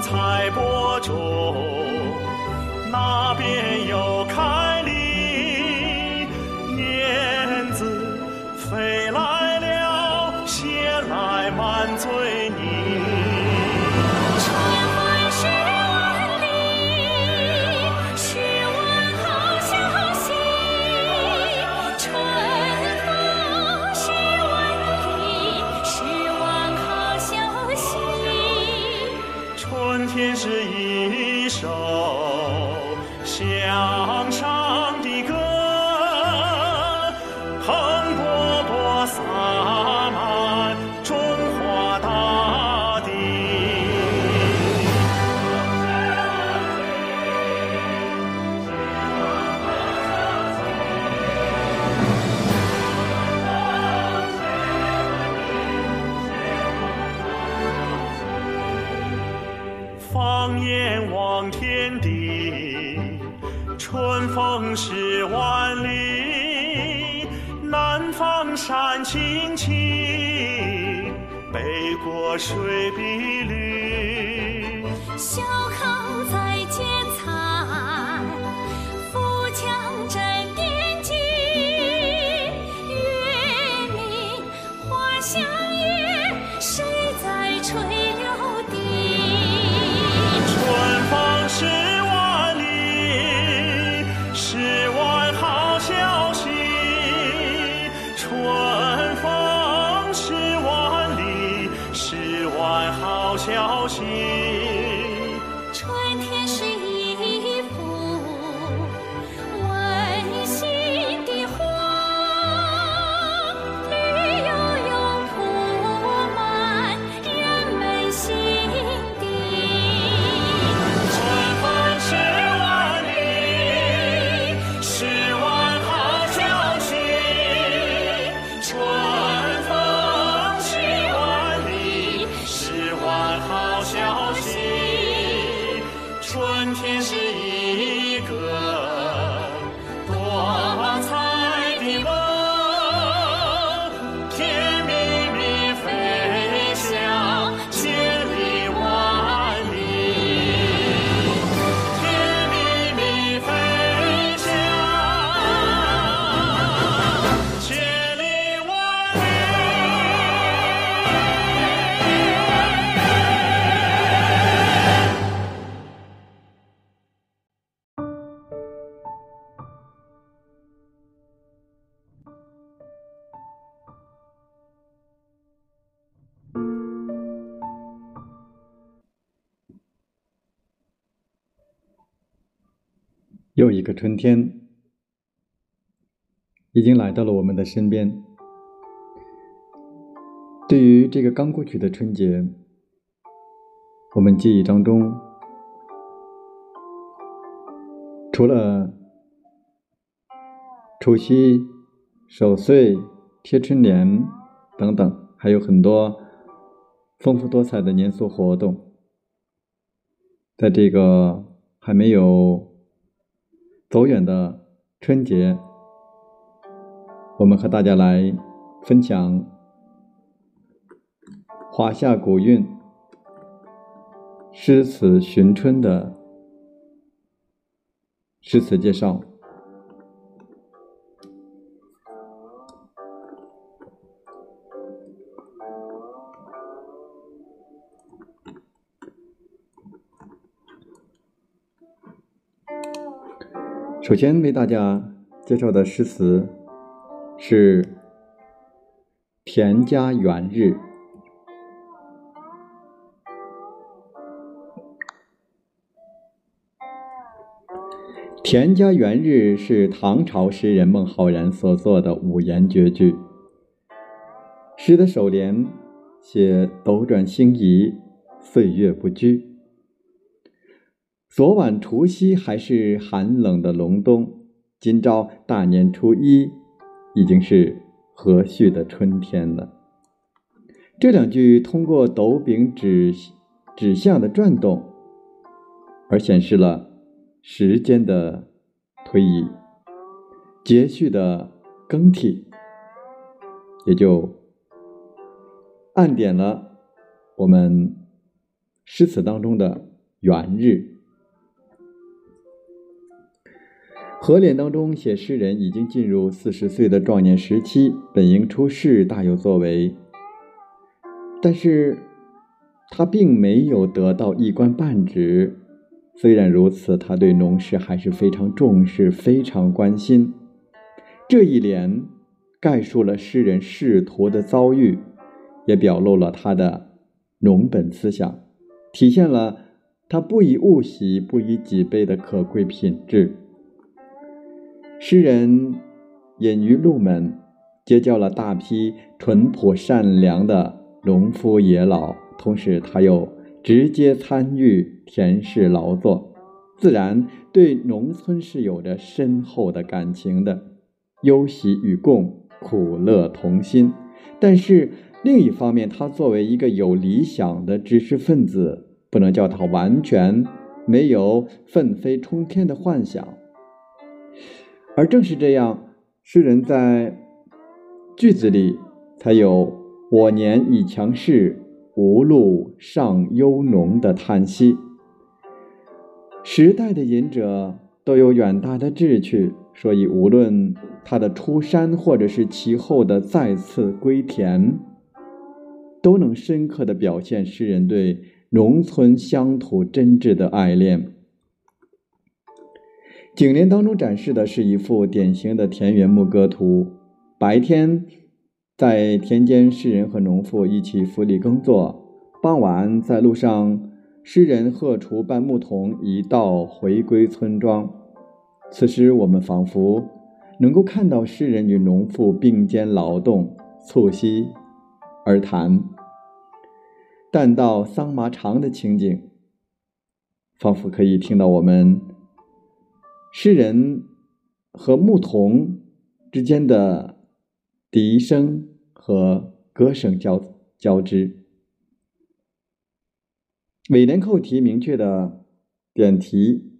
采播种，那边有开南方山青青，北国水碧绿。小康在剪彩，一个春天已经来到了我们的身边。对于这个刚过去的春节，我们记忆当中，除了除夕、守岁、贴春联等等，还有很多丰富多彩的年俗活动。在这个还没有走远的春节，我们和大家来分享华夏古韵诗词寻春的诗词介绍。首先为大家介绍的诗词是《田家元日》。《田家元日》是唐朝诗人孟浩然所作的五言绝句。诗的首联写斗转星移，岁月不居。昨晚除夕还是寒冷的隆冬，今朝大年初一，已经是和煦的春天了。这两句通过斗柄指指向的转动，而显示了时间的推移，节序的更替，也就暗点了我们诗词当中的元日。合脸当中写诗人已经进入四十岁的壮年时期，本应出世，大有作为。但是，他并没有得到一官半职。虽然如此，他对农事还是非常重视，非常关心。这一联概述了诗人仕途的遭遇，也表露了他的农本思想，体现了他不以物喜、不以己悲的可贵品质。诗人隐于路门，结交了大批淳朴善良的农夫野老，同时他又直接参与田氏劳作，自然对农村是有着深厚的感情的，忧喜与共，苦乐同心。但是另一方面，他作为一个有理想的知识分子，不能叫他完全没有奋飞冲天的幻想。而正是这样，诗人在句子里才有“我年已强势，无路尚忧农”的叹息。时代的隐者都有远大的志趣，所以无论他的出山，或者是其后的再次归田，都能深刻的表现诗人对农村乡土真挚的爱恋。景联当中展示的是一幅典型的田园牧歌图。白天，在田间，诗人和农妇一起扶犁耕作；傍晚，在路上，诗人荷锄伴牧童一道回归村庄。此时，我们仿佛能够看到诗人与农妇并肩劳动，促膝而谈。但到桑麻长的情景，仿佛可以听到我们。诗人和牧童之间的笛声和歌声交交织。尾联扣题明确的点题，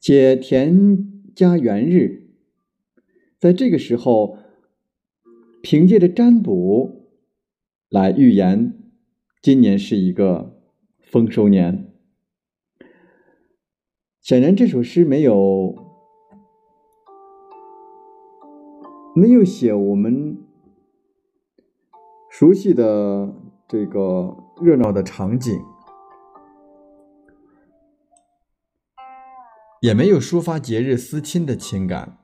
写田家园日，在这个时候，凭借着占卜来预言今年是一个丰收年。显然，这首诗没有没有写我们熟悉的这个热闹的场景，也没有抒发节日思亲的情感，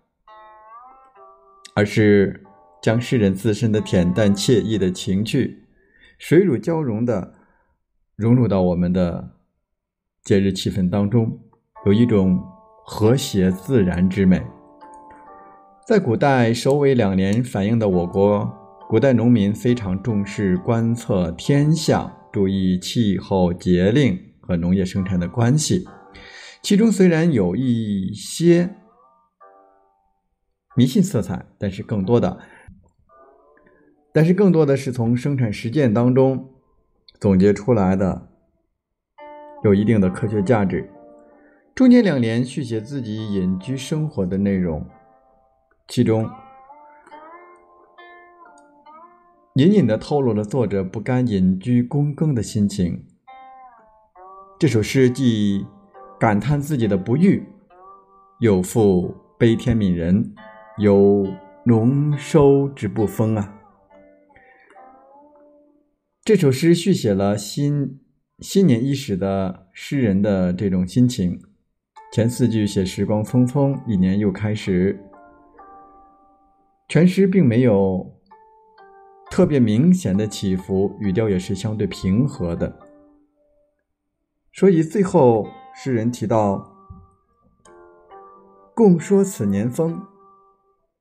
而是将诗人自身的恬淡惬意的情趣，水乳交融的融入到我们的节日气氛当中。有一种和谐自然之美。在古代，首尾两年反映的我国古代农民非常重视观测天象，注意气候节令和农业生产的关系。其中虽然有一些迷信色彩，但是更多的，但是更多的是从生产实践当中总结出来的，有一定的科学价值。中间两年续写自己隐居生活的内容，其中隐隐的透露了作者不甘隐居躬耕的心情。这首诗既感叹自己的不遇，又复悲天悯人，有农收之不丰啊。这首诗续写了新新年伊始的诗人的这种心情。前四句写时光匆匆，一年又开始。全诗并没有特别明显的起伏，语调也是相对平和的。所以最后诗人提到“共说此年丰”，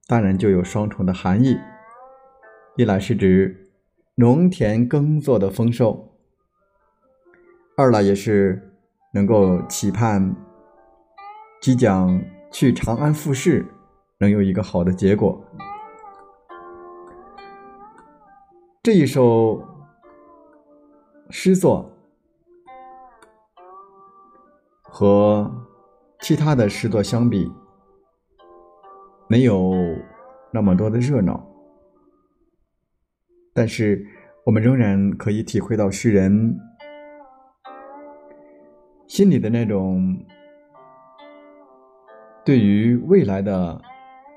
当然就有双重的含义：一来是指农田耕作的丰收；二来也是能够期盼。即将去长安复试，能有一个好的结果。这一首诗作和其他的诗作相比，没有那么多的热闹，但是我们仍然可以体会到诗人心里的那种对于未来的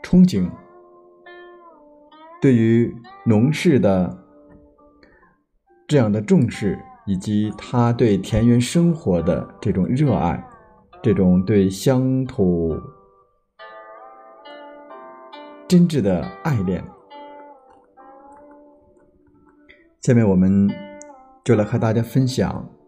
憧憬，对于农事的这样的重视，以及他对田园生活的这种热爱，这种对乡土真挚的爱恋。下面我们就来和大家分享《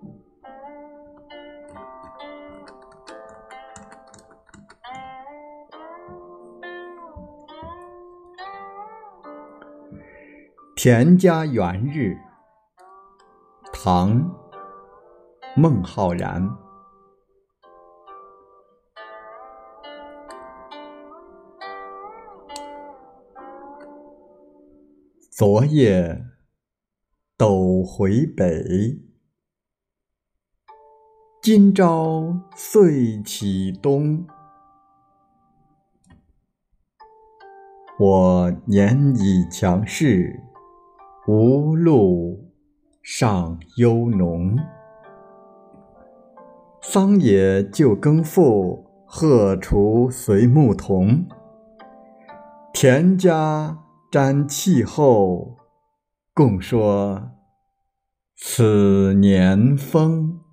田家园日》，唐·孟浩然。昨夜。斗回北，今朝岁启东。我年已强势，无路上幽农。桑野旧耕父，荷锄随牧童。田家沾气候。共说此年丰。